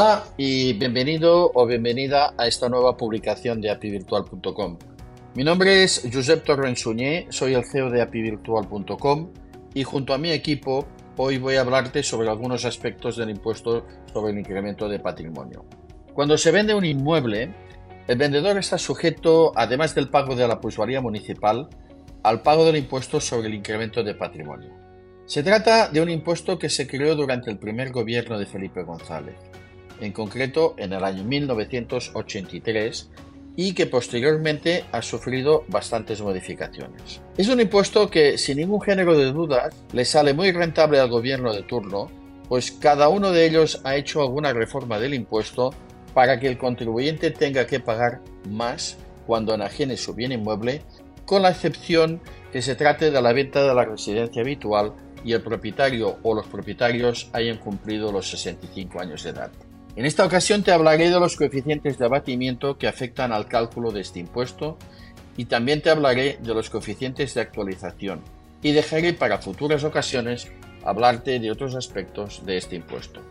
Hola y bienvenido o bienvenida a esta nueva publicación de apivirtual.com. Mi nombre es Josep Torrensuñé, soy el CEO de apivirtual.com y junto a mi equipo hoy voy a hablarte sobre algunos aspectos del impuesto sobre el incremento de patrimonio. Cuando se vende un inmueble, el vendedor está sujeto, además del pago de la plusvalía municipal, al pago del impuesto sobre el incremento de patrimonio. Se trata de un impuesto que se creó durante el primer gobierno de Felipe González, en concreto en el año 1983, y que posteriormente ha sufrido bastantes modificaciones. Es un impuesto que, sin ningún género de dudas, le sale muy rentable al gobierno de turno, pues cada uno de ellos ha hecho alguna reforma del impuesto para que el contribuyente tenga que pagar más cuando enajene su bien inmueble, con la excepción que se trate de la venta de la residencia habitual y el propietario o los propietarios hayan cumplido los 65 años de edad. En esta ocasión te hablaré de los coeficientes de abatimiento que afectan al cálculo de este impuesto y también te hablaré de los coeficientes de actualización y dejaré para futuras ocasiones hablarte de otros aspectos de este impuesto.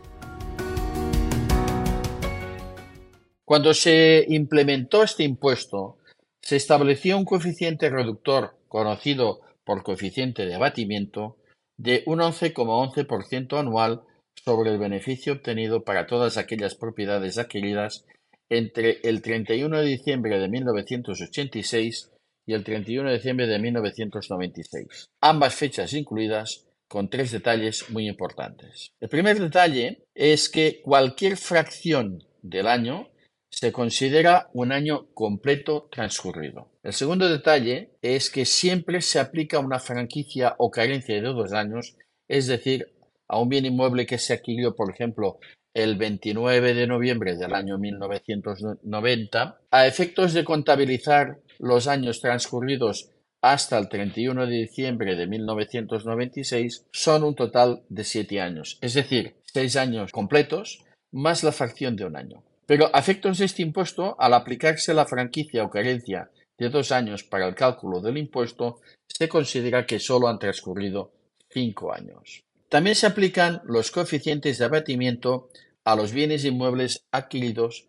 Cuando se implementó este impuesto, se estableció un coeficiente reductor conocido por coeficiente de abatimiento de un 11,11% anual sobre el beneficio obtenido para todas aquellas propiedades adquiridas entre el 31 de diciembre de 1986 y el 31 de diciembre de 1996, ambas fechas incluidas con tres detalles muy importantes. El primer detalle es que cualquier fracción del año se considera un año completo transcurrido. El segundo detalle es que siempre se aplica una franquicia o carencia de dos años, es decir, a un bien inmueble que se adquirió, por ejemplo, el 29 de noviembre del año 1990, a efectos de contabilizar los años transcurridos hasta el 31 de diciembre de 1996, son un total de siete años, es decir, seis años completos más la fracción de un año. Pero a efectos de este impuesto, al aplicarse la franquicia o carencia de dos años para el cálculo del impuesto, se considera que solo han transcurrido cinco años. También se aplican los coeficientes de abatimiento a los bienes inmuebles adquiridos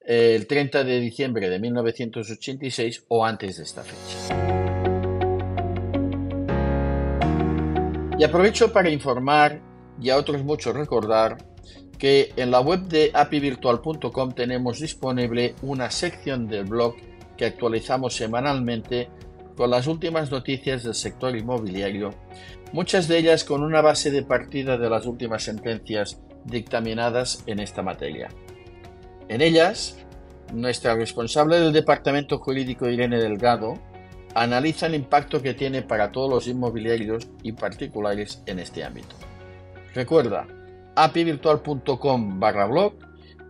eh, el 30 de diciembre de 1986 o antes de esta fecha. Y aprovecho para informar y a otros muchos recordar que en la web de apivirtual.com tenemos disponible una sección del blog que actualizamos semanalmente con las últimas noticias del sector inmobiliario, muchas de ellas con una base de partida de las últimas sentencias dictaminadas en esta materia. En ellas, nuestra responsable del Departamento Jurídico Irene Delgado analiza el impacto que tiene para todos los inmobiliarios y particulares en este ámbito. Recuerda, apivirtual.com barra blog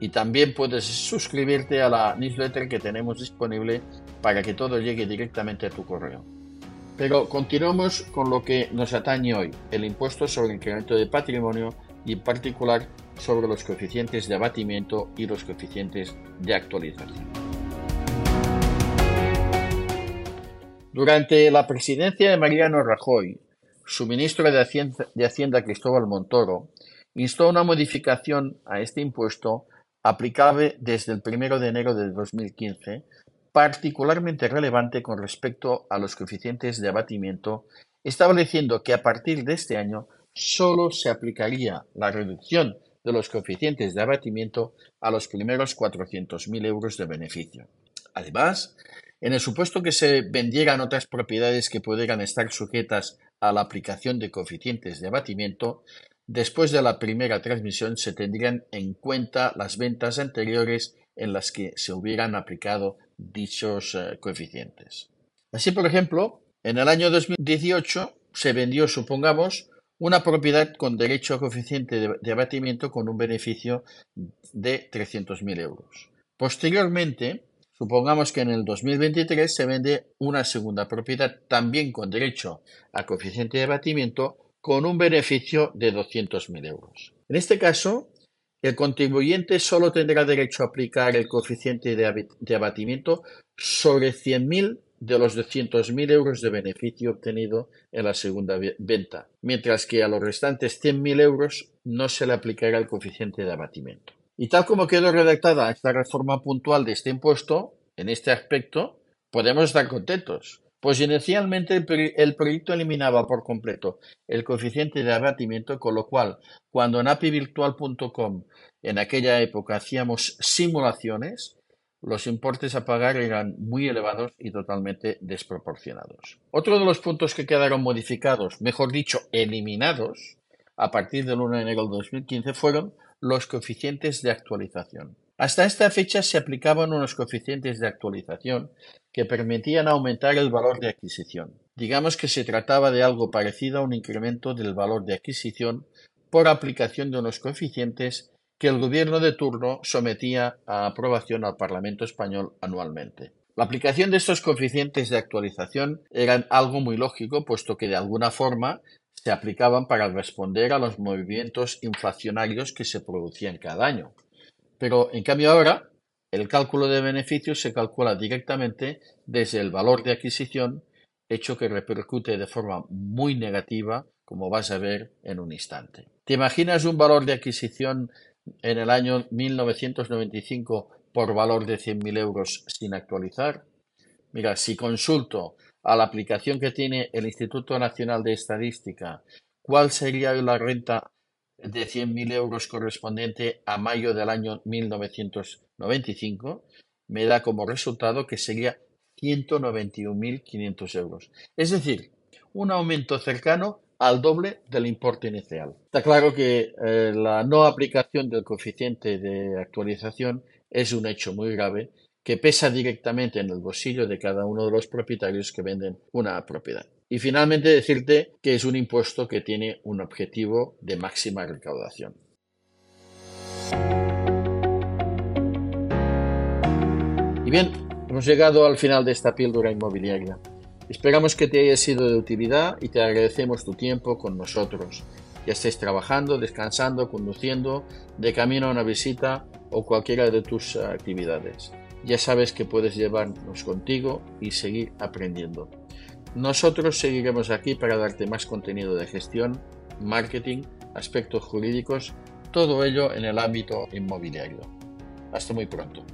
y también puedes suscribirte a la newsletter que tenemos disponible para que todo llegue directamente a tu correo. Pero continuamos con lo que nos atañe hoy, el impuesto sobre el incremento de patrimonio y en particular sobre los coeficientes de abatimiento y los coeficientes de actualización. Durante la presidencia de Mariano Rajoy, su ministro de Hacienda, de Hacienda Cristóbal Montoro instó una modificación a este impuesto aplicable desde el 1 de enero de 2015, particularmente relevante con respecto a los coeficientes de abatimiento, estableciendo que a partir de este año solo se aplicaría la reducción de los coeficientes de abatimiento a los primeros 400.000 euros de beneficio. Además, en el supuesto que se vendieran otras propiedades que pudieran estar sujetas a la aplicación de coeficientes de abatimiento, Después de la primera transmisión se tendrían en cuenta las ventas anteriores en las que se hubieran aplicado dichos eh, coeficientes. Así, por ejemplo, en el año 2018 se vendió, supongamos, una propiedad con derecho a coeficiente de, abatimiento con un beneficio de 300.000 euros. Posteriormente, supongamos que en el 2023 se vende una segunda propiedad también con derecho a coeficiente de abatimiento con un beneficio de 200.000 euros. En este caso, el contribuyente solo tendrá derecho a aplicar el coeficiente de abatimiento sobre 100.000 de los 200.000 euros de beneficio obtenido en la segunda venta, mientras que a los restantes 100.000 euros no se le aplicará el coeficiente de abatimiento. Y tal como quedó redactada esta reforma puntual de este impuesto, en este aspecto, podemos estar contentos. Pues inicialmente el, proyecto eliminaba por completo el coeficiente de abatimiento, con lo cual, cuando en apivirtual.com en aquella época hacíamos simulaciones, los importes a pagar eran muy elevados y totalmente desproporcionados. Otro de los puntos que quedaron modificados, mejor dicho, eliminados, a partir del 1 de enero de 2015 fueron los coeficientes de actualización. Hasta esta fecha se aplicaban unos coeficientes de actualización que permitían aumentar el valor de adquisición. Digamos que se trataba de algo parecido a un incremento del valor de adquisición por aplicación de unos coeficientes que el gobierno de turno sometía a aprobación al Parlamento español anualmente. La aplicación de estos coeficientes de actualización era algo muy lógico, puesto que de alguna forma se aplicaban para responder a los movimientos inflacionarios que se producían cada año. Pero en cambio ahora, el cálculo de beneficios se calcula directamente desde el valor de adquisición, hecho que repercute de forma muy negativa, como vas a ver en un instante. ¿Te imaginas un valor de adquisición en el año 1995 por valor de 100.000 euros sin actualizar? Mira, si consulto a la aplicación que tiene el Instituto Nacional de Estadística, ¿cuál sería la renta de 100.000 euros correspondiente a mayo del año 1995? Me da como resultado que sería 191.500 euros. Es decir, un aumento cercano al doble del importe inicial. Está claro que eh, la no aplicación del coeficiente de actualización es un hecho muy grave que pesa directamente en el bolsillo de cada uno de los propietarios que venden una propiedad. Y finalmente decirte que es un impuesto que tiene un objetivo de máxima recaudación. Y bien, hemos llegado al final de esta píldora inmobiliaria. Esperamos que te haya sido de utilidad y te agradecemos tu tiempo con nosotros. Ya estés trabajando, descansando, conduciendo, de camino a una visita o cualquiera de tus actividades. Ya sabes que puedes llevarnos contigo y seguir aprendiendo. Nosotros seguiremos aquí para darte más contenido de gestión, marketing, aspectos jurídicos, todo ello en el ámbito inmobiliario. Hasta muy pronto.